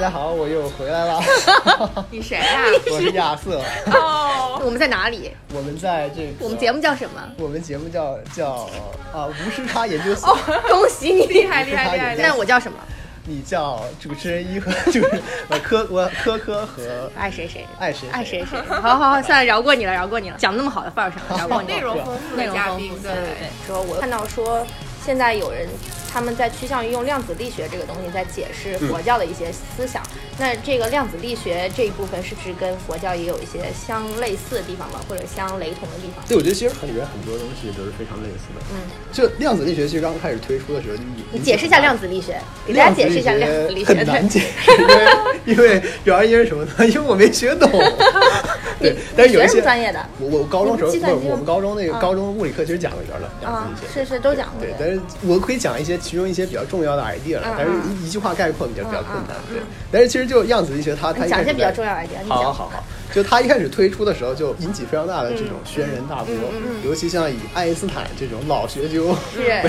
大家好，我又回来了。你谁呀、我是亚瑟，哦，我们在哪里？我们在这个我们节目叫什么？我们节目叫叫啊无时差研究所。恭喜你！厉害厉害厉害！那我叫什么？你叫主持人一和主持人呃科我科科和爱谁谁，爱谁爱谁谁。好好好，算了，饶过你了，饶过你了。讲那么好的份儿上，饶过你了。内容丰富内容的嘉宾，丰富，对对对对。说我看到说，现在有人他们在趋向于用量子力学这个东西在解释佛教的一些思想。那这个量子力学这一部分是不是跟佛教也有一些相类似的地方吧，或者相雷同的地方？对，我觉得其实里面很多东西都是非常类似的。嗯，就量子力学其实刚开始推出的时候你你解释一下量子力学，给大家解释一下量子力学。很难解释，因为因为主要因为什么呢？因为我没学懂。对，但是有一些专业的？我我高中时候不是我们高中那个啊高中物理课其实讲了一段了，量啊子力，学。是是都讲过对，。但是我可以讲一些其中一些比较重要的 idea 但是嗯一一句话概括比较比较困难。对，但是其实就量子力学它它一开始你讲一些比较重要的 idea，好好好，就他一开始推出的时候就引起非常大的这种轩然大波，尤其像以爱因斯坦这种老学究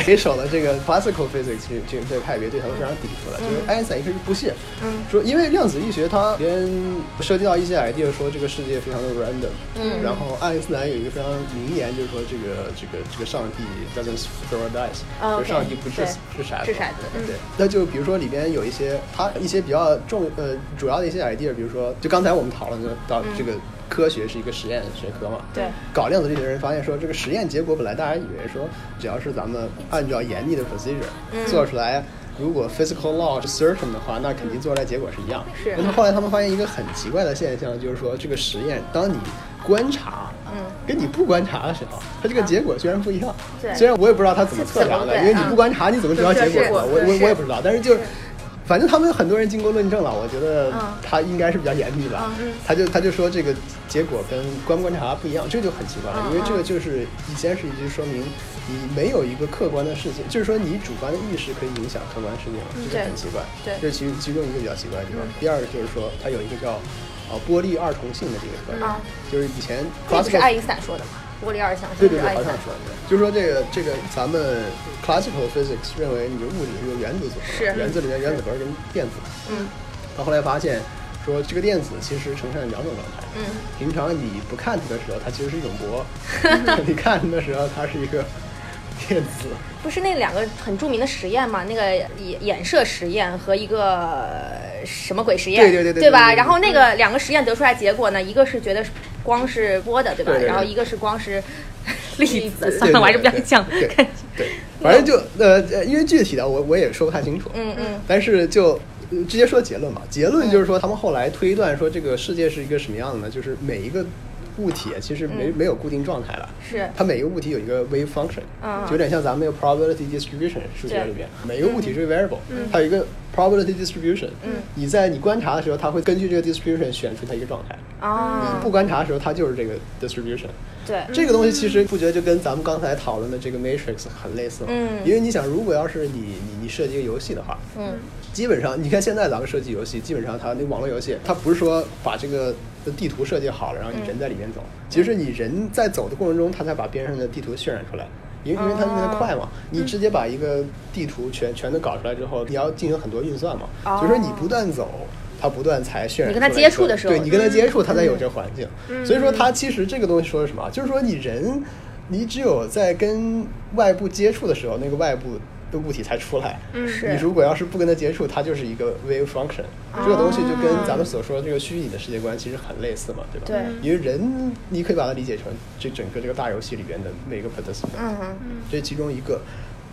为首的这个 classical physics 这这这个派别对他们非常抵触了。就是爱因斯坦一开始不屑，嗯。说因为量子力学它里边涉及到一些 idea，说这个世界非常的 random，嗯。然后爱因斯坦有一个非常名言，就是说这个这个这个上帝 doesn't throw dice，、哦就是上帝不是对是骰子，是骰子嗯。对。那就比如说里边有一些它一些比较重呃主要的一些 idea，比如说就刚才我们讨论的到这个科学是一个实验学科嘛，对。搞量子力学的人发现说，这个实验结果本来大家以为说，只要是咱们按照严密的 procedure、做出来，如果 physical law 是 certain 的话，那肯定做出来结果是一样。是。那么后来他们发现一个很奇怪的现象，就是说这个实验，当你观察，嗯，跟你不观察的时候，它这个结果居然不一样。对。虽然我也不知道它怎么测量的，因为你不观察，你怎么知道结果呢？我我我也不知道，但是就是。反正他们很多人经过论证了，我觉得嗯他应该是比较严密吧。嗯他就他就说这个结果跟观不观察不一样，这就很奇怪了，嗯因为这个就是以前是一句说明你没有一个客观的事情，就是说你主观的意识可以影响客观事情，这就很奇怪。对这是其其中一个比较奇怪的地方。第二个就是说它有一个叫啊波粒二重性的这个特征，啊就是以前这不是 classical 爱因斯坦说的吗？波粒二象对对对，好像说的，就是说这个这个咱们 classical physics 认为你的物理是由原子组成的，原子里面原子核跟电子。嗯。到后来发现说这个电子其实呈现两种状态。嗯，平常你不看它的时候，它其实是一种波；你看它的时候，它是一个电子。不是那两个很著名的实验嘛？那个衍衍射实验和一个呃什么鬼实验？对对对对对吧？然后那个两个实验得出来结果呢，一个是觉得光是波的，对吧？对对对然后一个是光是粒子。对算了，我还是不要对讲。对反正就呃呃，因为具体的我我也说不太清楚。嗯嗯但是就呃直接说结论吧。结论就是说，他们后来推断说，这个世界是一个什么样的呢？就是每一个物体其实没、嗯没有固定状态了。是它每一个物体有一个 wave function，嗯就有点像咱们那个 probability distribution 数学里边，每一个物体是个 variable，、它有一个 probability distribution。嗯你在你观察的时候，它会根据这个 distribution 选出它一个状态。啊你不观察的时候，它就是这个 distribution。对这个东西其实不觉得就跟咱们刚才讨论的这个 matrix 很类似吗？嗯因为你想，如果要是你你你设计一个游戏的话，嗯基本上你看现在咱们设计游戏，基本上它那网络游戏，它不是说把这个的地图设计好了，然后你人在里面走，其实你人在走的过程中，它才把边上的地图渲染出来。因为因为它因为它快嘛，你直接把一个地图全全都搞出来之后，你要进行很多运算嘛，哦所以说你不断走，它不断才渲染。你跟它接触的时候对你跟它接触，嗯它才有这环境。所以说它其实这个东西说的什么？就是说你人，你只有在跟外部接触的时候，那个外部的物体才出来。嗯是你如果要是不跟它接触，它就是一个 wave function。这个东西就跟咱们所说的这个虚拟的世界观其实很类似嘛，对吧？对因为人你可以把它理解成这整个这个大游戏里边的每个 participant。嗯哼这是其中一个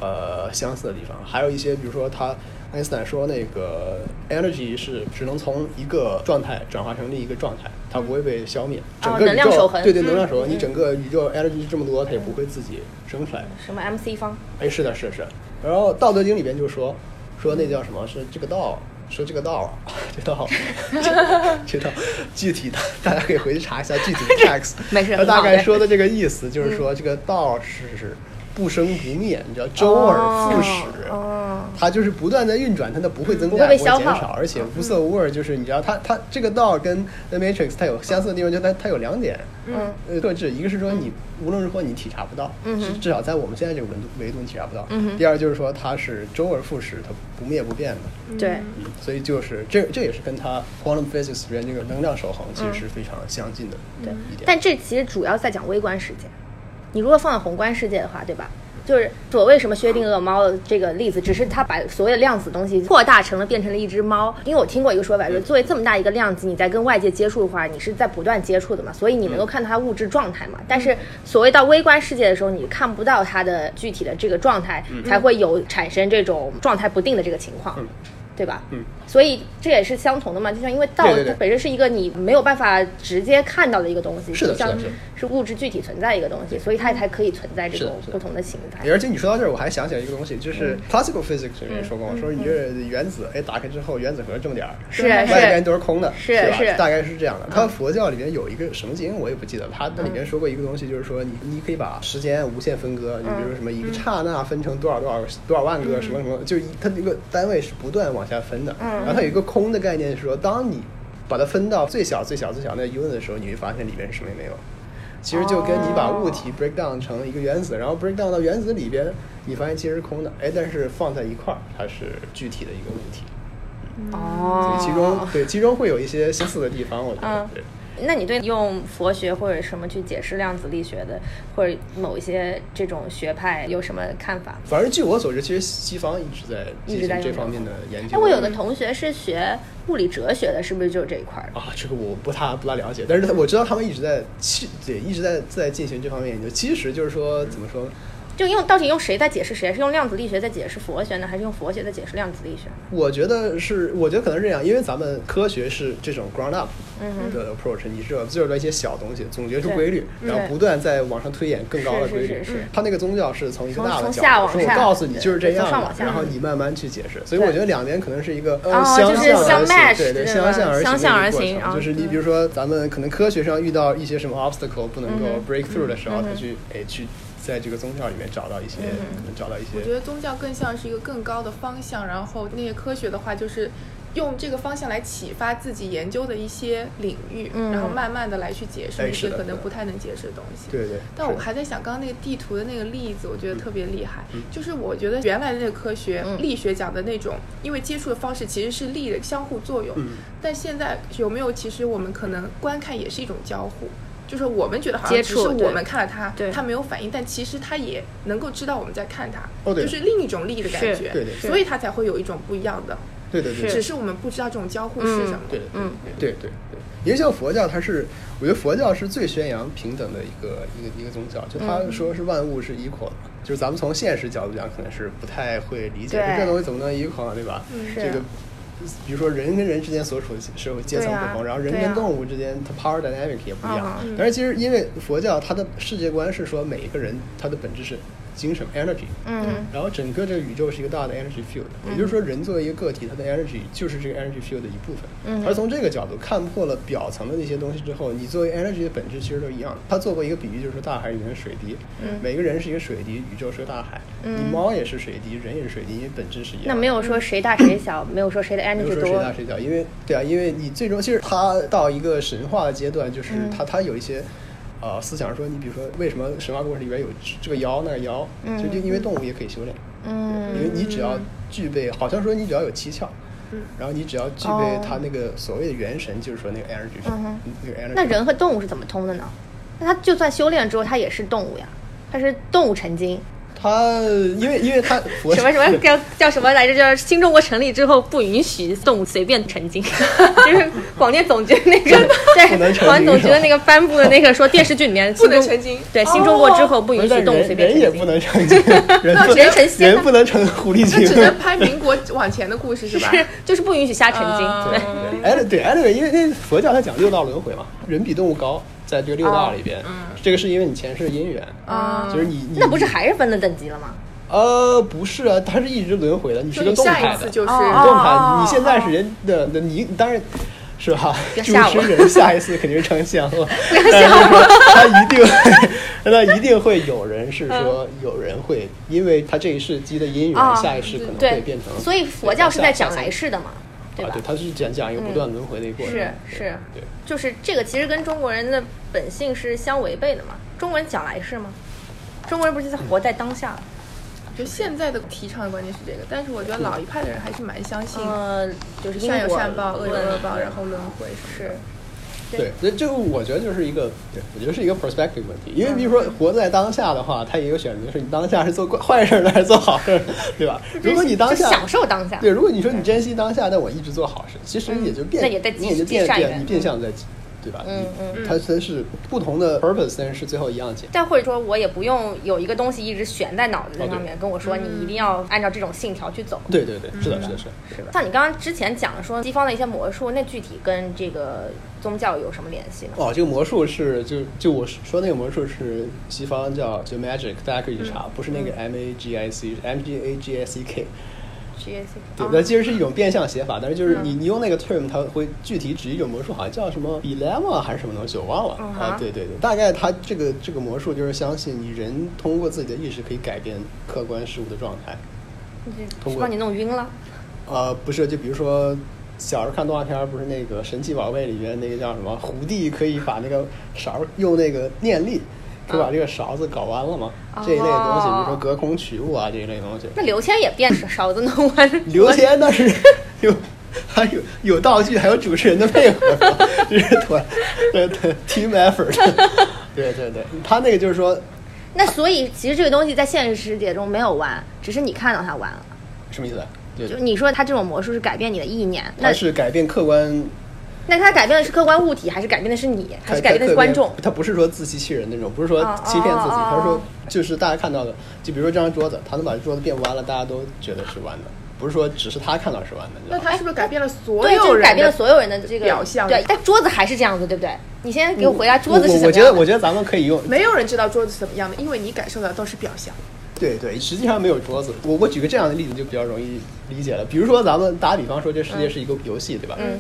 呃相似的地方，还有一些，比如说他爱因斯坦说那个 energy 是只能从一个状态转化成另一个状态，它不会被消灭。整个宇宙、能量守恒对对，嗯能量守恒，嗯你整个宇宙 energy 这么多，它也不会自己生出来。什么 MC 方？哎，是的，是是。然后《道德经》里边就说说那叫什么？是这个道。说这个道啊，这道，这道具体的大家可以回去查一下具体的 text。没事他大概说的这个意思就是说，这个道是不生不灭，你知道周而复始。哦，它就是不断在运转，它的不会增加，不会减少，而且无色无味儿。就是你知道，它它这个道跟 The Matrix 它有相似的地方，就它它有两点嗯呃特质，一个是说你无论如何你体察不到，嗯哼至至少在我们现在这个维度维度你体察不到。嗯第二就是说它是周而复始，它不灭不变的。对，嗯，所以就是这这也是跟它 quantum physics 里面这个能量守恒其实是非常相近的对一点。但这其实主要在讲微观世界。你如果放在宏观世界的话，对吧？就是所谓什么薛定谔猫的这个例子，只是它把所谓的量子东西扩大成了变成了一只猫。因为我听过一个说法，就是作为这么大一个量子，你在跟外界接触的话，你是在不断接触的嘛，所以你能够看到它物质状态嘛。但是所谓到微观世界的时候，你看不到它的具体的这个状态，才会有产生这种状态不定的这个情况。嗯对吧？嗯，所以这也是相同的嘛，就像因为道它本身是一个你没有办法直接看到的一个东西，是的像是的是物质具体存在一个东西，所以它才可以存在这种不同的形态。而且你说到这儿，我还想起来一个东西，就是嗯。classical physics 里面说过，说你这原子，哎，打开之后原子核这么点儿，是外边都是空的，是吧？是。大概是这样的。它佛教里面有一个什么经，我也不记得了，它那里面说过一个东西，就是说你你可以把时间无限分割，你比如说什么一个刹那分成多少多少多少万个什么什么，就一它这个单位是不断往下分的。然后它有一个空的概念，是说当你把它分到最小最小最小那个 unit 的时候，你会发现里面什么也没有。其实就跟你把物体 break down 成一个原子，然后 break down 到原子里边，你发现其实是空的，哎，但是放在一块儿，它是具体的一个物体。所哦以其中对其中会有一些相似的地方，我觉得嗯对。那你对用佛学或者什么去解释量子力学的，或者某一些这种学派有什么看法？反正据我所知，其实西方一直在进一直在这方面的研究。哎，我有的同学是学物理哲学的，是不是就是这一块儿？啊，这个我不太不大了解，但是我知道他们一直在去对一直在在进行这方面研究。其实就是说怎么说呢？就用到底用谁在解释谁？是用量子力学在解释佛学呢，还是用佛学在解释量子力学？我觉得是，我觉得可能是这样，因为咱们科学是这种 ground up 的 approach，你是最后的一些小东西总结出规律，然后不断在往上推演更高的规律。是是是他那个宗教是从一个大的角度，说我告诉你就是这样然后你慢慢去解释。所以我觉得两边可能是一个呃哦相就是相向而 match，行，对对，对相向而行而的一个过程。就是你比如说咱们可能科学上遇到一些什么 obstacle 不能够嗯哼。break through 的时候，他去哎去在这个宗教里面找到一些嗯可能找到一些我觉得宗教更像是一个更高的方向，然后那些科学的话就是用这个方向来启发自己研究的一些领域，嗯然后慢慢的来去解释哎那些可能不太能解释的东西。对对。但我还在想，刚刚那个地图的那个例子，我觉得特别厉害。嗯就是我觉得原来的那个科学、嗯力学讲的那种，因为接触的方式其实是力的相互作用，嗯但现在有没有其实我们可能观看也是一种交互。就是我们觉得好像只是我们看了它对，它没有反应，但其实他也能够知道我们在看他，哦就是另一种利益的感觉，对对所以他才会有一种不一样的，对对对，只是我们不知道这种交互是什么。对，嗯对对对，因为像佛教，它是我觉得佛教是最宣扬平等的一个一个一个宗教，就他说是万物是 equal 的嘛，就是咱们从现实角度讲，可能是不太会理解对这东西怎么能 equal 呢，对吧？嗯这个。比如说人跟人之间所处的社会阶层不同，然后人跟动物之间，它 power dynamic 也不一样。嗯但是其实因为佛教它的世界观是说每一个人他的本质是精神 energy，嗯然后整个这个宇宙是一个大的 energy field，、也就是说人作为一个个体，它的 energy 就是这个 energy field 的一部分。嗯而从这个角度看破了表层的那些东西之后，你作为 energy 的本质其实都一样的。他做过一个比喻，就是说大海里面的水滴，嗯每个人是一个水滴，宇宙是个大海。嗯你猫也是水滴，人也是水滴，因为本质是一样的。那没有说谁大谁小，没有说谁的 energy 说谁大。谁小，因为对啊，因为你最终其实它到一个神话的阶段，就是嗯它它有一些。呃，思想说，你比如说，为什么神话故事里边有这个妖那个妖？嗯就就因为动物也可以修炼，嗯，因为你只要具备，好像说你只要有七窍，嗯然后你只要具备哦它那个所谓的元神，就是说那个 energy，、嗯哼那个 energy。那人和动物是怎么通的呢？那它就算修炼之后，它也是动物呀，它是动物成精。它因为因为他佛什么什么叫叫什么来着？叫新中国成立之后不允许动物随便成精，就是广电总局那个在 广电总局的那个颁布的那个说电视剧里面不能成精对新中国之后不允许动物随便成精人人也不。能成精，人不 人成仙人不能成狐狸精那只。能 拍民国往前的故事是吧？是，就是不允许瞎成精。啊对，哎，对因为那佛教它讲六道轮回嘛，人比动物高，在这个六道里边，这个是因为你前世的因缘，啊就是你你那不是还是分了等级了吗？呃不是啊，它是一直轮回的，你是个动态的，下一次就是哦你动态，哦你现在是人的那你当然。是吧？主持人下一次肯定是成仙了，不要但是吓我说他一定会，那一定会有人是说有人会，因为他这一世积的因缘，啊下一世可能会变成。所以佛教是在讲来，世的嘛，对吧？啊对，他是讲讲一个不断轮回的一个过程。是是对，就是这个其实跟中国人的本性是相违背的嘛。中国人讲来世吗？中国人不是在活在当下？就现在的提倡的观念是这个，但是我觉得老一派的人还是蛮相信呃，就是善有善报，恶有恶报，然后轮回什么的。对，这这个我觉得就是一个，对我觉得是一个 perspective 问题。因为比如说活在当下的话，他也有选择，是你当下是做坏坏事呢，还是做好事，对吧？如果你当下享受当下，对，如果你说你珍惜当下，但我一直做好事，其实也就变，那也在你也就变变，你变相在，对吧？嗯嗯你它它是不同的 purpose，但是最后一样结。但或者说我也不用有一个东西一直悬在脑子哦对上面，跟我说你一定要按照这种信条去走。对对对，是的，是的，是的。是的？像你刚刚之前讲的说西方的一些魔术，那具体跟这个宗教有什么联系呢？哦，这个魔术是就就我说那个魔术是西方叫就 magic，大家可以去查，不是那个 M A G I C，是 M G A G I C K。GAC 对，哦那其实是一种变相写法，但是就是你你用那个 term，它会具体指一种魔术，好像叫什么 dilemma 还是什么东西，我忘了啊。对对对，大概它这个这个魔术就是相信你人通过自己的意识可以改变客观事物的状态。通过你弄晕了。呃，不是，就比如说小时候看动画片，不是那个神奇宝贝里面那个叫什么胡弟可以把那个勺儿用那个念力。可以把这个勺子搞弯了吗？这一类的东西，比如说哦隔空取物啊，这一类东西。那刘谦也变勺子弄弯，刘谦那是有，还有有道具，还有主持人的配合，就是团对对 team effort。对对对，他那个就是说 那所以其实这个东西在现实世界中没有弯，只是你看到它弯了。什么意思？就对，你说他这种魔术是改变你的意念，那他是改变客观，那他改变的是客观物体，还是改变的是你，还是改变的是观众？他不是说自欺欺人那种，不是说哦欺骗自己，哦哦他是说就是大家看到的，就比如说这张桌子，他能把这桌子变弯了，大家都觉得是弯的，不是说只是他看到是弯的。那他是不是改变了所对，就是有人？改变了所有人的这个表象对，但桌子还是这样子，对不对？你先给我回答，桌子是我什么样的？我觉得我觉得咱们可以用没有人知道桌子是怎么样的，因为你感受到都是表象。对对，实际上没有桌子。我我举个这样的例子就比较容易理解了。比如说咱们打比方说，这世界是一个游戏，对吧？嗯。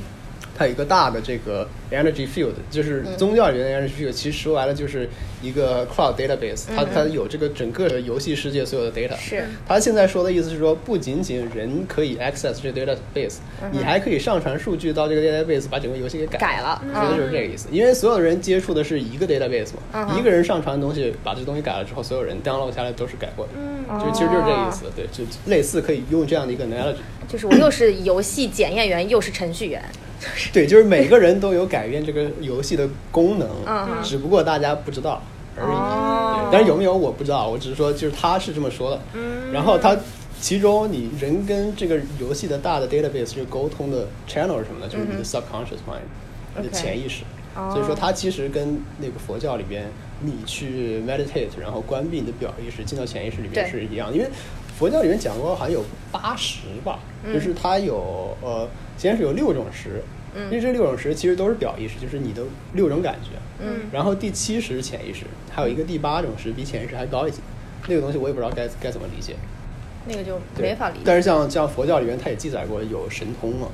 它有一个大的这个 energy field，就是宗教里面的 energy field，其实说白了就是一个 cloud database，它它有这个整个的游戏世界所有的 data。是。他现在说的意思是说，不仅仅人可以 access 这个 database，你还可以上传数据到这个 database，把整个游戏给改改了觉得就是这个意思。因为所有的人接触的是一个 database 嘛，一个人上传的东西，把这东西改了之后，所有人 download 下来都是改过的。嗯，就其实就是这个意思，对，就类似可以用这样的一个 analogy，就是我又是游戏检验员，又是程序员。对，就是每个人都有改变这个游戏的功能，嗯只不过大家不知道而已。哦，但是有没有我不知道，我只是说就是他是这么说的。嗯然后他其中你人跟这个游戏的大的 database 是沟通的 channel 是什么呢？就是你的 subconscious mind，、你的潜意识。哦所以说，它其实跟那个佛教里边，你去 meditate，然后关闭你的表意识，进到潜意识里面是一样。因为佛教里面讲过，好像有八十吧，嗯就是它有呃，先是有六种识，嗯因为这六种识其实都是表意识，就是你的六种感觉。嗯然后第七识是潜意识，还有一个第八种识比潜意识还高一级，那个东西我也不知道该该怎么理解。那个就没法理解。但是像像佛教里面，它也记载过有神通嘛，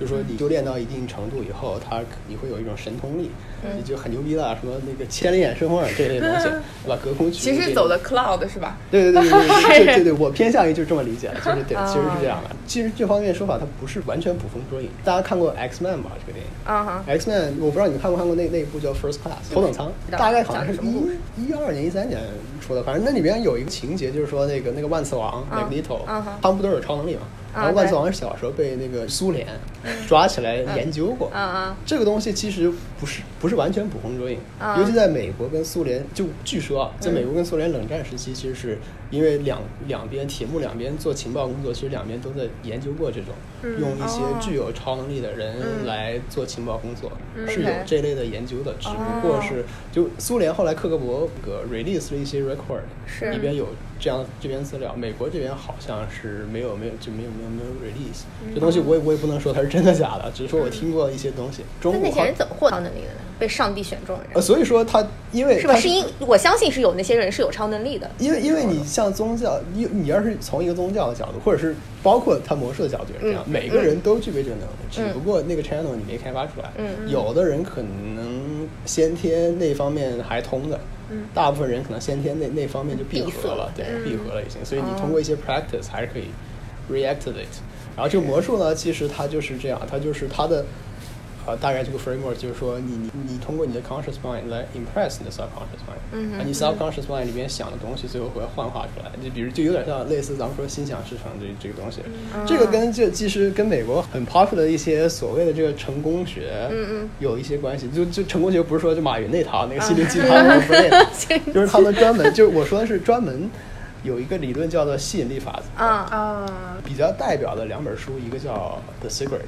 就是说你就练到一定程度以后，它你会有一种神通力，你就很牛逼了，什么那个千里眼、顺风耳这类东西，对吧？隔空取。其实走的 cloud 是吧？对对对对对对对，我偏向于就这么理解，就是对，其实是这样的。其实这方面说法它不是完全捕风捉影。大家看过 X Man 吧？这个电影啊，X Man，我不知道你看过看过那那部叫 First Class 头等舱，大概好像是一一二年、一三年出的，反正那里面有一个情节，就是说那个那个万磁王 Magneto，他们不都有超能力吗？啊然后万磁王是小时候被那个苏联抓起来研究过，嗯嗯。这个东西其实不是不是完全捕风捉影，嗯。尤其在美国跟苏联，就据说啊，在美国跟苏联冷战时期，其实是因为两两边铁幕两边做情报工作，其实两边都在研究过这种，用一些哦。具有超能力的人嗯。来做情报工作，嗯是有这类的研究的，只不过是就苏联后来克格勃个 release 了一些 record，是。里边有这样这边资料，美国这边好像是没有没有就没有没有没有 release，这东西我也我也不能说它是真的假的，只是说我听过一些东西。中那国那些人怎么获得能能力的呢？被上帝选中的呃，人所以说他因为是吧？是因我相信是有那些人是有超能力的。因为因为你像宗教，你你要是从一个宗教的角度，或者是包括他魔术的角度也是这样，嗯每个人都具备这个能力，只嗯不过那个 channel 你没开发出来。嗯有的人可能先天那方面还通的，嗯大部分人可能先天那那方面就闭合了，对，嗯闭合了已经。所以你哦通过一些 practice 还是可以 reactivate。然后这个魔术呢，其实它就是这样，它就是它的。呃，大概这个 framework 就是说你，你你通过你的 conscious mind 来 impress 你的 subconscious mind，嗯啊，你 subconscious mind 里边想的东西，最后会幻化出来。就比如，就有点像类似咱们说心想事成这这个东西。嗯这个跟这其实跟美国很 popular 的一些所谓的这个成功学，嗯嗯有一些关系。就就成功学不是说就马云那套那个心灵鸡汤，不是那套，就是他们专门就是我说的是专门有一个理论叫做吸引力法则。啊，啊，比较代表的两本书，一个叫《The Secret》。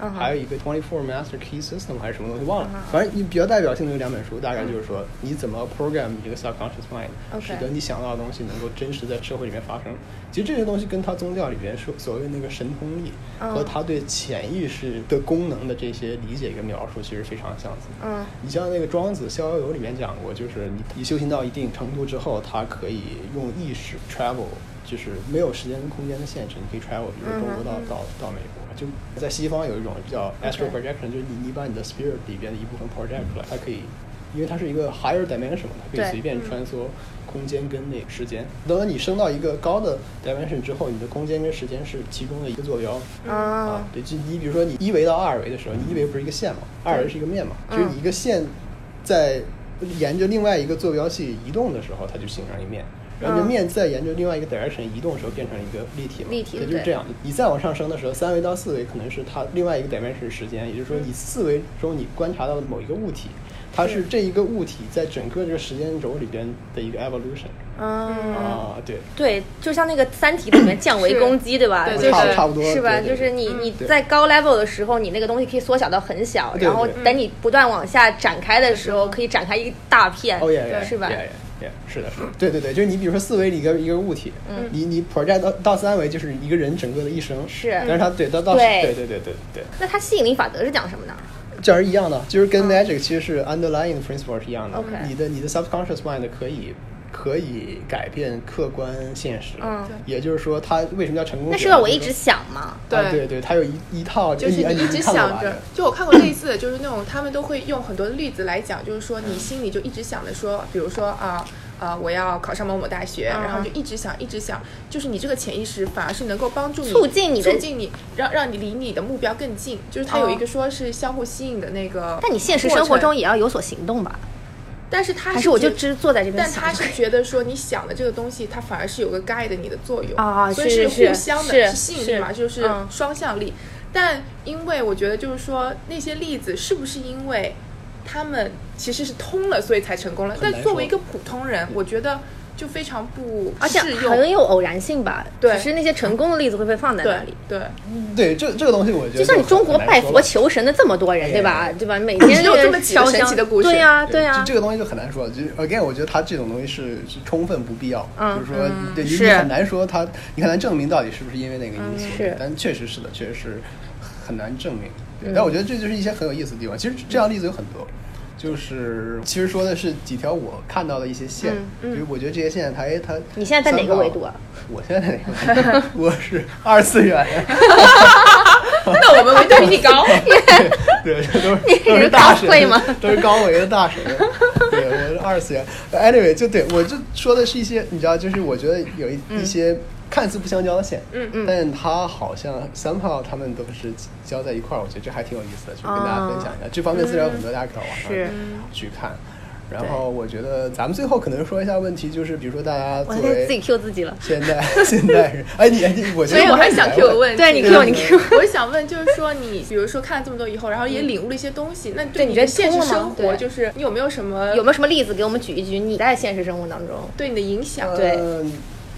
嗯还有一个 Twenty Four Master Key System 还是什么东西忘了。嗯，反正你比较代表性的有两本书，大概就是说你怎么 program 你这个 subconscious mind，OK。使得你想到的东西能够真实在社会里面发生。其实这些东西跟他宗教里边说所谓那个神通力嗯。和他对潜意识的功能的这些理解跟描述，其实非常相似。嗯。你像那个庄子《逍遥游》里面讲过，就是你你修行到一定程度之后，他可以用意识 travel，就是没有时间跟空间的限制，你可以 travel，比如说中国到、到到美国。就在西方有一种叫 astral projection，就是你你把你的 spirit 里边的一部分 project 出来，它可以，因为它是一个 higher dimension 嘛，它可以随便穿梭空间跟那个时间。等到你升到一个高的 dimension 之后，你的空间跟时间是其中的一个坐标。啊啊，，对，就你比如说你一维到二维的时候，你一维不是一个线嘛，二维是一个面嘛，嗯就是你一个线在沿着另外一个坐标系移动的时候，它就形成一面。然后你的嗯面在沿着另外一个 direction 移动的时候，变成了一个立体嘛，立体的对也就是这样。你再往上升的时候，三维到四维可能是它另外一个 dimension 时间，也就是说你四维中你观察到的某一个物体，它是这一个物体在整个这个时间轴里边的一个 evolution 嗯。啊，对。对，就像那个《三体》里面降维攻击，对吧？对就是差差不多是吧？就是你嗯你在高 level 的时候，你那个东西可以缩小到很小，然后等你不断往下展开的时候，可以展开一大片，是吧？是的，是的，对对对，就是你比如说四维里一个一个物体，嗯。你你 project 到到三维就是一个人整个的一生，是。但是它对到到对。对对对对对，那它吸引力法则是讲什么呢？这是一样的，就是跟嗯。magic 其实是 underlying principle 是一样的。OK 你的你的 subconscious mind 可以可以改变客观现实，嗯也就是说，他为什么叫成功学？那是要我一直想吗？啊对对，他有一一套，就是一直想着，就我看过类似的，就是那种他们都会用很多的例子来讲，就是说你心里就一直想着说，比如说啊。啊、我要考上某某大学，嗯然后就一直想，一直想，就是你这个潜意识反而是能够帮助你促进你的促进你，让让你离你的目标更近。就是它有一个说是相互吸引的那个，但你现实生活中，也要有所行动吧？但是他还是我就觉只坐在这边但？他是觉得说你想的这个东西，它反而是有个 guide 你的作用啊所以是是互相的，是吸引力嘛，就是嗯双向力。但因为我觉得就是说那些例子是不是因为他们其实是通了，所以才成功了？但作为一个普通人，我觉得就非常不而且。很有偶然性吧？对只是那些成功的例子会被放在那里。对，对这这个东西，我觉得就像你中国拜佛求神的这么多人，哎对吧？对吧？每天只有这么几个神奇的故事对呀，对对呀这。这个东西就很难说。就是 again，我觉得它这种东西是是充分不必要，嗯就是说，对你很难说它，你很难证明到底是不是因为那个因素。但确实是的，确实是很难证明。对嗯但我觉得这就是一些很有意思的地方。其实这样的例子有很多。就是其实说的是几条我看到的一些线，嗯就是我觉得这些线它哎它你现在在哪个维度啊？我现在在哪个维度？我是二次元，那我们维度比你高。对，这都是你是都是大神吗都是高维的大神。对，我是二次元。Anyway，就对我就说的是一些，你知道，就是我觉得有一、一些看似不相交的线，嗯嗯但它好像 somehow 他们都是交在一块儿，我觉得这还挺有意思的，就跟大家分享一下。这方面资料有很多，大家可以到网是上去看。然后我觉得咱们最后可能说一下问题，就是比如说大家作我现在自己 Q 自己了。现在 现代人，哎你你我觉得所以我还想 Q 个问，对你 Q 你 Q。我想问，就是说你，比如说看了这么多以后，然后也领悟了一些东西，那对你的现实生活，就是你有没有什么有没有什么例子给我们举一举？你在现实生活当中对你的影响？对呃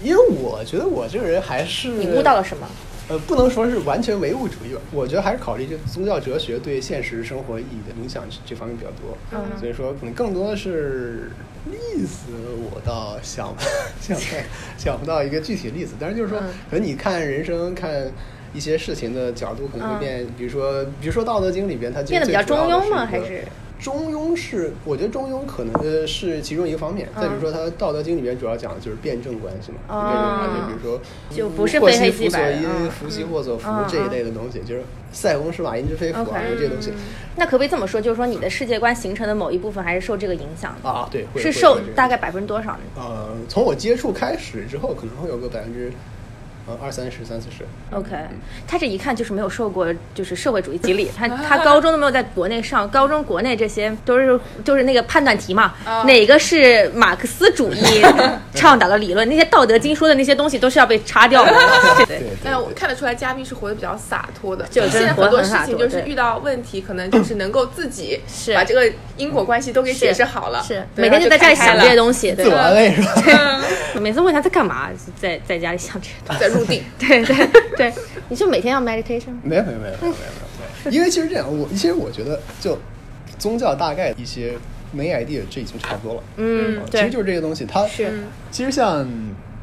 因为我觉得我这个人还是你悟到了什么？呃，不能说是完全唯物主义吧，我觉得还是考虑这宗教哲学对现实生活意义的影响这方面比较多。嗯所以说可能更多的是例子，我倒想 想不 想不到一个具体的例子。但是就是说，嗯可能你看人生看。一些事情的角度可能会嗯变，比如说，比如说《道德经》里边，它就变得比较中庸吗？还是中庸是，我觉得中庸可能呃是其中一个方面。再比如说，它《道德经》里面主要讲的就是辩证关系嘛，哦辩证关系。比如说，就不是非黑福所依即白。嗯，福兮祸所伏嗯这一类的东西，就是塞翁失马焉知非福啊这些东西。那可不可以这么说，就是说你的世界观形成的某一部分还是受这个影响？的？啊，对，是受大概百分之多少呢？呃，从我接触开始之后，可能会有个百分之呃二三十、三四十。？OK，他这一看就是没有受过就是社会主义洗礼，他 他高中都没有在国内上，高中国内这些都是就是那个判断题嘛，哦哪个是马克思主义 倡导的理论，那些《道德经》说的那些东西都是要被擦掉的。对对对但我看得出来，嘉宾是活得比较洒脱的。就真现在活得很多事情就是遇到问题，可能就是能够自己是把这个因果关系都给解释好了。是每天就在家里想这些东西，对自我安慰是吧？我每次问他在干嘛，在在家里想这些东西。对对对，你就每天要 meditation 没有没有没有没有没有没有，因为其实这样，我其实我觉得就宗教大概一些 main idea 这已经差不多了。嗯其实就是这个东西，它是。其实像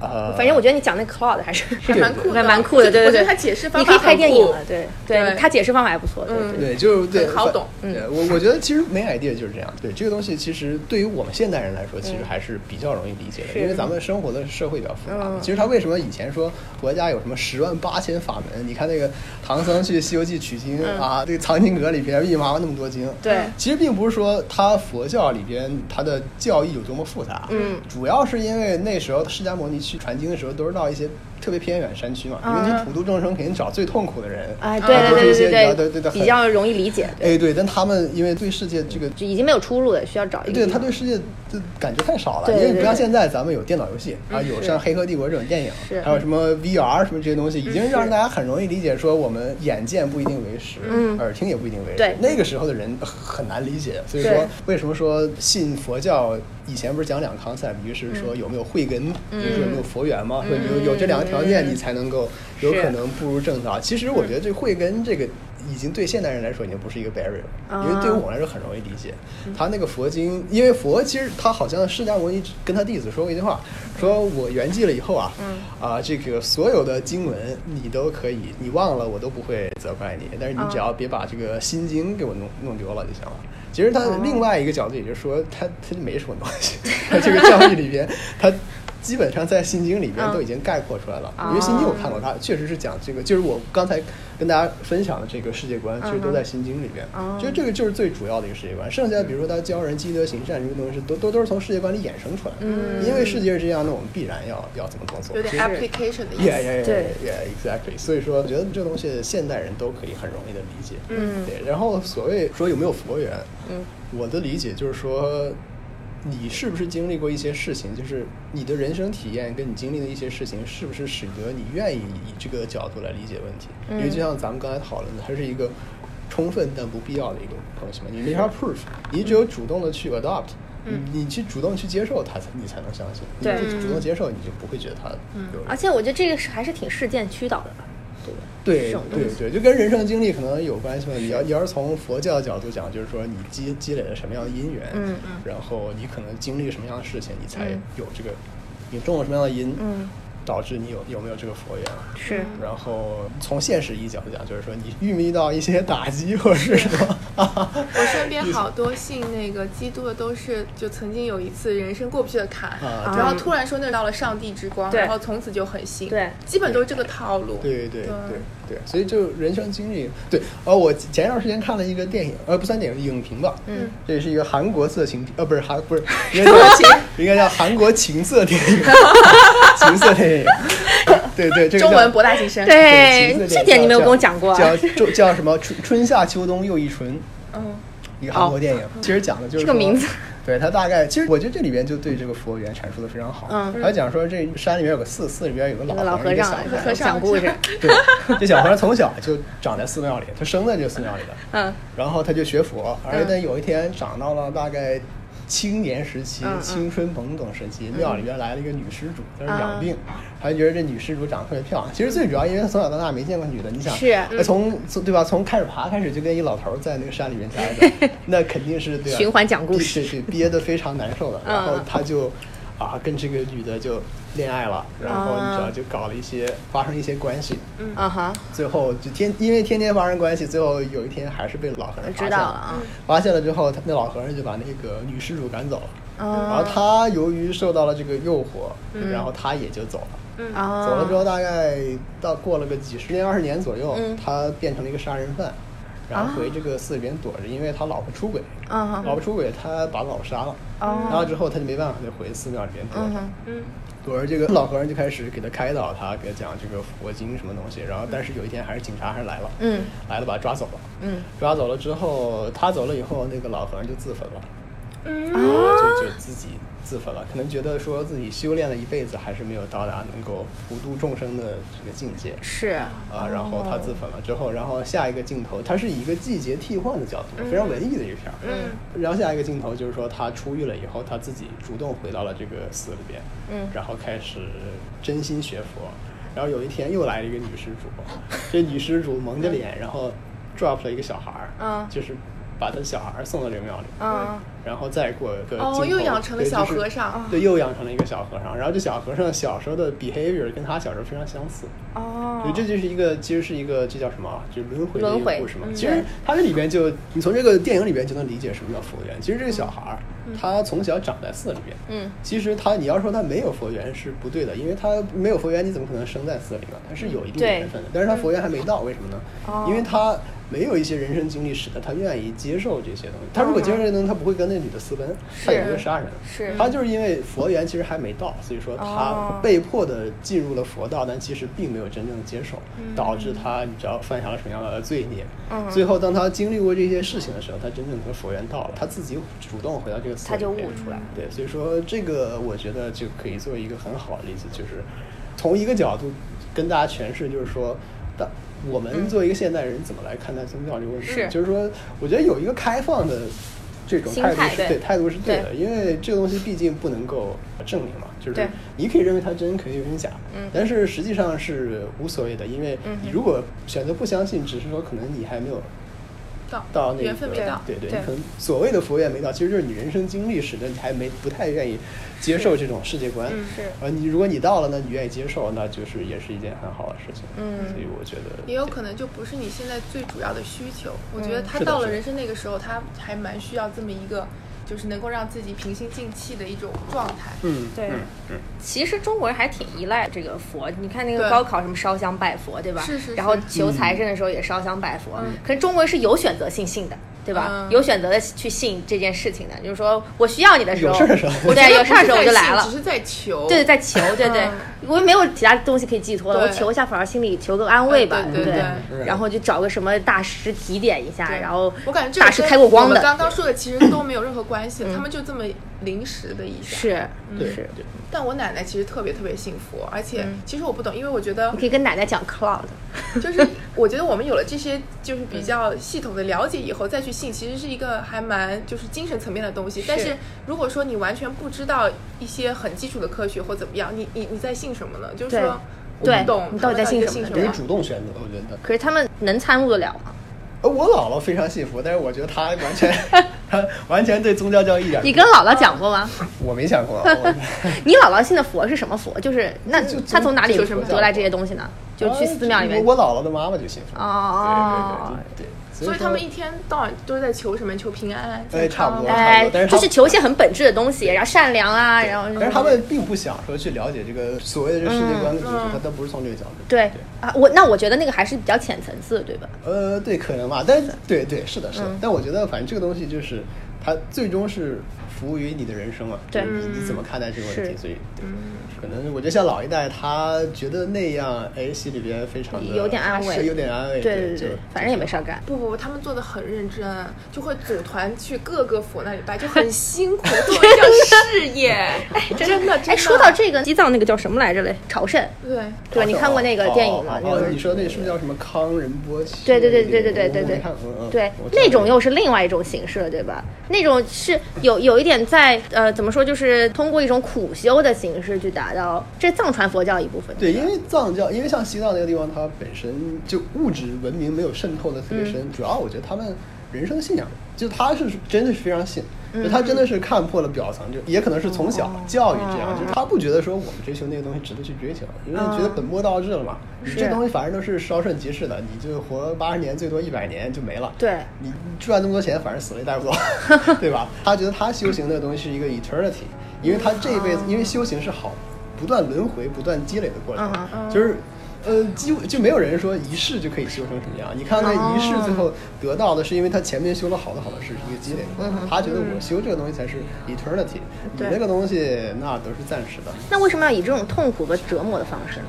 呃，反正我觉得你讲那 Cloud 还是还蛮酷的，还蛮酷的，对对对。我觉得他解释方你法可以拍电影很酷了，对对他解释方法还不错，对嗯对。对，就是对，好懂对我我觉得其实 main idea 就是这样。对这个东西，其实对于我们现代人来说，其实还是比较容易理解的，因为咱们生活的社会比较复杂。嗯其实他为什么以前说国家有什么十万八千法门？你看那个唐僧去《西游记》取经、嗯啊，这个藏经阁里边密密麻麻那么多经。对其实并不是说他佛教里边他的教义有多么复杂，嗯主要是因为那时候释迦牟尼去传经的时候，都是闹一些特别偏远山区嘛，因为嗯你普度众生肯定找最痛苦的人，哎，啊对对对对比较对对对比较容易理解，对，哎，对，但他们因为对世界这个，已经没有出路了，需要找一个对。他对世界的感觉太少了，因为不像现在咱们有电脑游戏啊，有像《黑客帝国》这种电影，还有什么 VR 什么这些东西，已经让大家很容易理解，说我们眼见不一定为实，嗯。耳听也不一定为实。对。那个时候的人很难理解，所以说为什么说信佛教以前不是讲两个 concept，一个是说有没有慧根，嗯一个是有没有佛缘嘛，说有有这两个条件，你才能够有可能步入正道。其实我觉得这慧根这个。已经对现代人来说已经不是一个 barrier，了因为对于我来说很容易理解。他那个佛经，因为佛其实他好像释迦牟尼跟他弟子说过一句话，说我圆寂了以后啊，啊这个所有的经文你都可以，你忘了我都不会责怪你，但是你只要别把这个心经给我弄弄丢了就行了。其实他另外一个角度，也就是说，他他就没什么东西，他这个教义里边，他基本上在《心经》里边嗯都已经概括出来了。哦因为《心经》我看过，它确实是讲这个，就是我刚才跟大家分享的这个世界观，其实都在《心经》里边。哦其实这个就是最主要的一个世界观。剩下比如说他教人积德行善这个东西，都都都是从世界观里衍生出来的。嗯因为世界是这样，那我们必然要要怎么做做。有点 application 的意 Yeah, 思。yeah, yeah, 对 yeah, exactly. 所以说，我觉得这东西现代人都可以很容易的理解。嗯对。然后所谓说有没有佛缘，嗯我的理解就是说，你是不是经历过一些事情，就是你的人生体验跟你经历的一些事情，是不是使得你愿意以这个角度来理解问题？嗯因为就像咱们刚才讨论的，它是一个充分但不必要的一个东西嘛，你没法 proof，你只有主动的去 adopt。你你去主动去接受它，才你才能相信。你对不主动接受，你就不会觉得它有。而且我觉得这个是还是挺事件驱导的吧，对？对对对，就跟人生经历可能有关系嘛。你要你要是从佛教的角度讲，就是说你积积累了什么样的因缘，嗯嗯，然后你可能经历什么样的事情，你才嗯有这个，你种了什么样的因，嗯，导致你有有没有这个佛缘。是。然后从现实意义角度讲，就是说你遇没遇到一些打击，或者是。说 我身边好多信那个基督的都是，就曾经有一次人生过不去的坎，啊然后突然说那到了上帝之光，然后从此就很信，对。基本都是这个套路。对对对。对对，所以就人生经历，对，呃，我前一段时间看了一个电影，呃，不算电影，影评吧，嗯，这是一个韩国色情片，呃，不是韩，不是，应该叫应该叫韩国情色电影，情色电影，对对，这个中文博大精深。对这点你没有跟我讲过啊。叫叫叫什么春春夏秋冬又一春，嗯，一个韩国电影，其实讲的就是这个名字，对他大概，其实我觉得这里边就对这个佛缘阐述的非常好。嗯。他讲说这山里面有个寺，寺里边有个老老和尚讲故事，对，这小和尚从小就长在寺庙里，他生在这个寺庙里的，嗯。然后他就学佛，而且有一天长到了大概青年时期、青春懵懂时期，庙里边来了一个女施主，在那儿养病，嗯他就觉得这女施主长得特别漂亮。其实最主要，因为他从小到大没见过女的，你想，从从对吧？从开始爬开始就跟一老头儿在那个山里面待着，那肯定是对吧？循环讲故事对对，憋得非常难受的。然后嗯他就。啊，跟这个女的就恋爱了，然后你知道啊就搞了一些发生一些关系，嗯。啊哈，最后就天因为天天发生关系，最后有一天还是被老和尚发知现道了啊，发现了之后，他那老和尚就把那个女施主赶走了。然后啊他由于受到了这个诱惑，嗯。然后他也就走了。嗯。啊，走了之后，大概到过了个几十年、二十年左右，嗯。他变成了一个杀人犯，然后回这个寺里边躲着，因为他老婆出轨。嗯哼老婆出轨，他把老婆杀了。哦。然后之后他就没办法，就回寺庙里边躲着。嗯哼嗯躲着这个老和尚就开始给他开导他，给他讲这个佛经什么东西。然后但是有一天还是警察还是来了，嗯来了把他抓走了。嗯抓走了之后，他走了以后，那个老和尚就自焚了。嗯啊就就自己自焚了，可能觉得说自己修炼了一辈子，还是没有到达能够普度众生的这个境界是啊。然后他自焚了之后，然后下一个镜头，它是以一个季节替换的角度，非常文艺的一个片儿。嗯然后下一个镜头就是说他出狱了以后，他自己主动回到了这个寺里边，嗯然后开始真心学佛。然后有一天又来了一个女施主，这女施主蒙着脸，然后 drop 了一个小孩儿，嗯就是把他小孩送到这个庙里。嗯然后再过个哦又养成了对就是小和尚对，又养成了一个小和尚。然后这小和尚小时候的 behavior 跟他小时候非常相似，哦所以这就是一个，其实是一个这叫什么啊？就轮回的故事嘛。嗯其实它这里边就，你从这个电影里边就能理解什么叫佛缘。其实这个小孩儿，他从小长在寺里边，嗯其实他你要说他没有佛缘是不对的，因为他没有佛缘，你怎么可能生在寺里呢？他是有一定缘分的，但是他佛缘还没到，为什么呢？哦因为他没有一些人生经历，使得他愿意接受这些东西。他如果接受这些东西，他不会跟那女的私奔，他也不会杀人。是他就是因为佛缘其实还没到，所以说哦他被迫的进入了佛道，但其实并没有真正接受，导致他你知道犯下了什么样的罪孽。嗯最后当他经历过这些事情的时候，他真正跟佛缘到了，他自己主动回到这个寺他就悟出来了。对，所以说这个我觉得就可以作为一个很好的例子，就是从一个角度跟大家诠释，就是说，当我们作为一个现代人怎么来看待宗教这个问题？就是说，我觉得有一个开放的这种态度是对态度是对的，对。因为这个东西毕竟不能够证明嘛，就是你可以认为它真，可以认为假，嗯。但是实际上是无所谓的，因为嗯你如果选择不相信，只是说可能你还没有到到那个缘分没到，对对，对可能所谓的佛缘没到，其实就是你人生经历使得你还没不太愿意接受这种世界观。嗯是而，你如果你到了，那你愿意接受，那就是也是一件很好的事情。嗯所以我觉得也有可能就不是你现在最主要的需求。我觉得嗯他到了人生那个时候，他还蛮需要这么一个，就是能够让自己平心静气的一种状态。嗯，对嗯嗯，其实中国人还挺依赖这个佛，你看那个高考什么烧香拜佛，对吧？是是是然后求财神的时候也烧香拜佛，嗯可是中国人是有选择性信的。对吧？嗯。有选择的去信这件事情的，就是说我需要你的时候，有事儿的时候我对有事儿的时候我就来了只，是在求。对，在求，对对嗯，我没有其他东西可以寄托了，我求一下，反而心里求个安慰吧，不对对对对。然后就找个什么大师提点一下，然后我感觉这个大师开过光的，我刚刚说的其实都没有任何关系，嗯。他们就这么临时的一下。是对是，但我奶奶其实特别特别幸福，而且嗯。其实我不懂，因为我觉得你可以跟奶奶讲 cloud，就是我觉得我们有了这些就是比较系统的了解以后再去信，其实是一个还蛮就是精神层面的东西。但是如果说你完全不知道一些很基础的科学或怎么样，你你你在信什么呢？就是说我不懂你到底在信什么呢信什么可以？主动选择，我觉得。可是他们能参悟得了吗？呃，我姥姥非常信佛，但是我觉得她完全，她 完全对宗教教义一点。你跟姥姥讲过吗？我没讲过，你姥姥信的佛是什么佛？就是那就他从哪里得来这些东西呢？就去寺庙里面我我姥姥的妈妈就信佛。哦对对对对，所以他们一天到晚都在求什么？求平安、哎健康差不多。哎但是，就是求一些很本质的东西，然后善良啊，然后但是他们并不想说去了解这个所谓的这个世界观的知识，嗯他都不是从这个角度。对啊，我那我觉得那个还是比较浅层次，对吧？呃，对，可能吧，但对对是的，是的。嗯但我觉得，反正这个东西就是它最终是服务于你的人生嘛，对你你怎么看待这个问题？所以，对嗯可能我觉得像老一代，他觉得那样，哎，心里边非常的有点安慰是有点安慰。对对对，反正也没事儿干。不不不，他们做的很认真，就会组团去各个佛那里拜，就很辛苦，做一项事业。哎，真的真的。哎，说到这个西藏那个叫什么来着嘞？朝圣，对，对吧？你看过那个电影吗？你说那是不是叫什么康仁波齐？对对对对对对对对我没看过嗯嗯对那种又是另外一种形式了，对吧？那种是有有一点在呃，怎么说，就是通过一种苦修的形式去达到这藏传佛教一部分。对，因为藏教，因为像西藏那个地方，它本身就物质文明没有渗透的特别深，嗯主要我觉得他们人生信仰就他是真的是非常信，就他真的是看破了表层，就也可能是从小教育这样，就是他不觉得说我们追求那个东西值得去追求，因为觉得本末倒置了嘛。你这东西反正都是稍瞬即逝的，你就活八十年，最多一百年就没了。对，你赚那么多钱，反正死了也带不走，对吧？他觉得他修行那个东西是一个 eternity，因为他这一辈子，因为修行是好不断轮回、不断积累的过程，就是。呃，几乎就没有人说一世就可以修成什么样。你看那一世最后得到的是因为他前面修了好多好多事，是一个积累。他觉得我修这个东西才是 eternity，你那个东西那都是暂时的。那为什么要以这种痛苦和折磨的方式呢？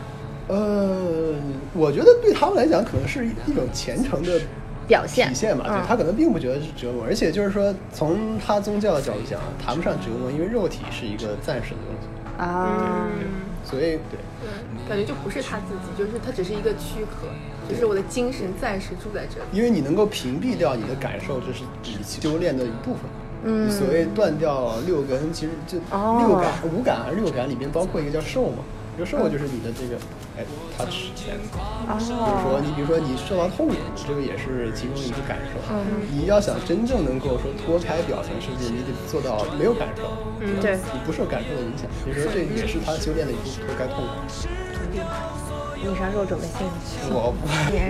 呃，我觉得对他们来讲，可能是一种虔诚的表现体现吧。对他可能并不觉得是折磨，而且就是说，从他宗教的角度讲，谈不上折磨，因为肉体是一个暂时的东西啊。所以对。对感觉就不是他自己，就是他只是一个躯壳，就是我的精神暂时住在这里。因为你能够屏蔽掉你的感受，这是你修炼的一部分。嗯，所谓断掉六根，其实就六感、五感还是六感里面包括一个叫受嘛。这个受就是你的这个哎 touch，就是说你比如说你受到痛苦，这个也是其中一个感受。嗯，你要想真正能够说脱开表层世界，你得做到没有感受。嗯，对，你不受感受的影响。所以说这也是他修炼的一部分，脱开痛苦。你啥时候准备信？我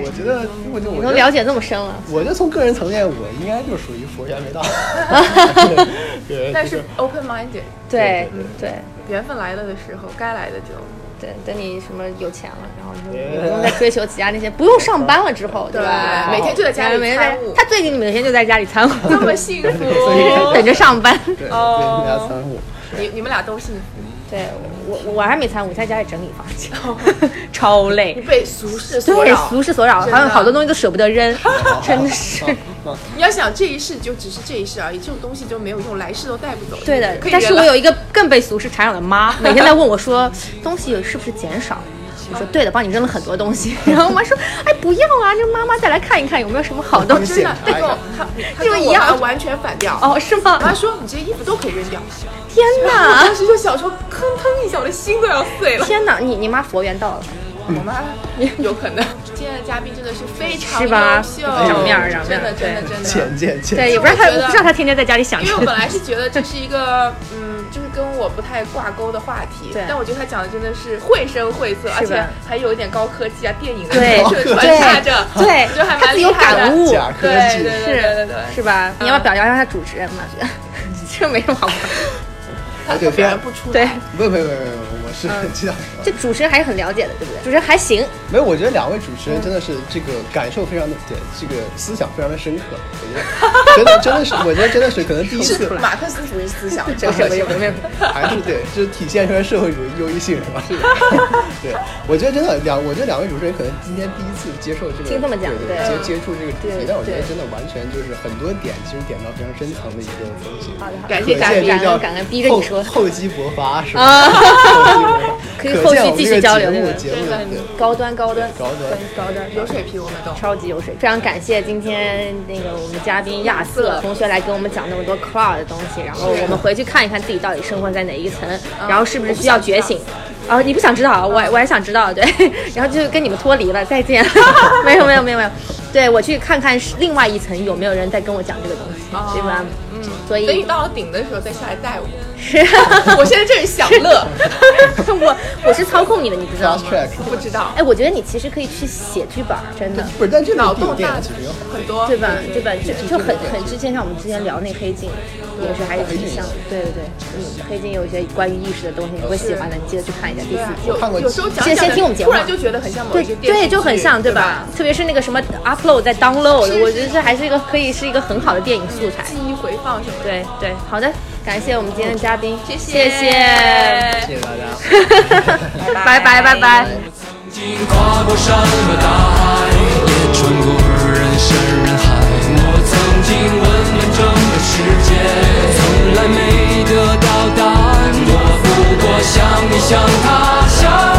我觉得，我就我都了解这么深了。我就从个人层面，我应该就属于佛缘没到。对，但是 open minded。对对，缘分来了的时候，该来的就。对，等你什么有钱了，然后就不用再追求其他那些，不用上班了之后，对吧？每天就在家里参悟。他最近每天就在家里参悟，这么幸福 等着上班。哦，参悟。你你们俩都幸福。对我我还没参我，在家里整理房间，超累，被俗世所扰，俗世所扰，好像好多东西都舍不得扔，真的是。你要想这一世就只是这一世而已，这种东西就没有用，来世都带不走。对的，但是我有一个更被俗世缠绕的妈，每天在问我说东西是不是减少。我说对的，帮你扔了很多东西。然后我妈说：“哎，不要啊，这妈妈再来看一看有没有什么好东西。”真的，对，他就一样，完全反调。哦，是吗？妈说你这些衣服都可以扔掉。天哪！当时就小时候吭腾一下，我的心都要碎了。天哪，你你妈佛缘到了。我妈也 有可能。今天的嘉宾真的是非常优秀？长面儿，长面儿，真的真的真的。浅见浅。对，也不知道他，不知道他天天在家里想。因为我本来是觉得这是一个 嗯。就是跟我不太挂钩的话题，但我觉得他讲的真的是绘声绘色，而且还有一点高科技啊，电影的元素穿插着，对，就还蛮有感悟，对对对对对对，是吧？你要不要表扬一下他主持人嘛？这没什么好。他就表现不出来。不不不不，我是 这样。这主持人还是很了解的，对不对？主持人还行。没有，我觉得两位主持人真的是这个感受非常的对，这个思想非常的深刻。我觉得 真的真的是，我觉得真的是可能第一次。马克思主义思想，这个 社会没有，还是对，就是体现出来社会主义优越性，是吧？是的。对，我觉得真的两，我觉得两位主持人可能今天第一次接受这个，听这么讲，对，接接触这个主题，但我觉得真的完全就是很多点，其实点到非常深层的一个东西。好的，感谢感恩感恩，逼着你说厚积薄发。啊，可以后续继续交流，节目高端高端高端。高端有水平，我们都。超级有水。非常感谢今天那个我们嘉宾亚瑟同学来给我们讲那么多 cloud 的东西，然后我们回去看一看自己到底生活在哪一层，然后是不是需要觉醒。啊，你不想知道，我我还想知道，对，然后就跟你们脱离了，再见。没有没有没有没有，对我去看看另外一层有没有人在跟我讲这个东西，对吧？嗯，所以等你到了顶的时候再下来带我。是，我现在这是享乐。我我是操控你的，你不知道吗？不知道。哎，我觉得你其实可以去写剧本，真的。不是，但这脑洞大，很多，对吧？对吧？就就很很之前像我们之前聊那黑镜，也是还是挺像。对对对，嗯，黑镜有一些关于意识的东西，你会喜欢的，你记得去看一下第四集。看过。有时候先先听我们节目，突然就觉得很像某些电对，就很像，对吧？特别是那个什么 upload 在 download，我觉得这还是一个可以是一个很好的电影素材。记忆回放什么？对对，好的。感谢我们今天的嘉宾，谢谢谢谢大家，拜 拜拜拜。跨过山和大海，也穿过人山人海。我曾经问问整个世界，想你，想他，想。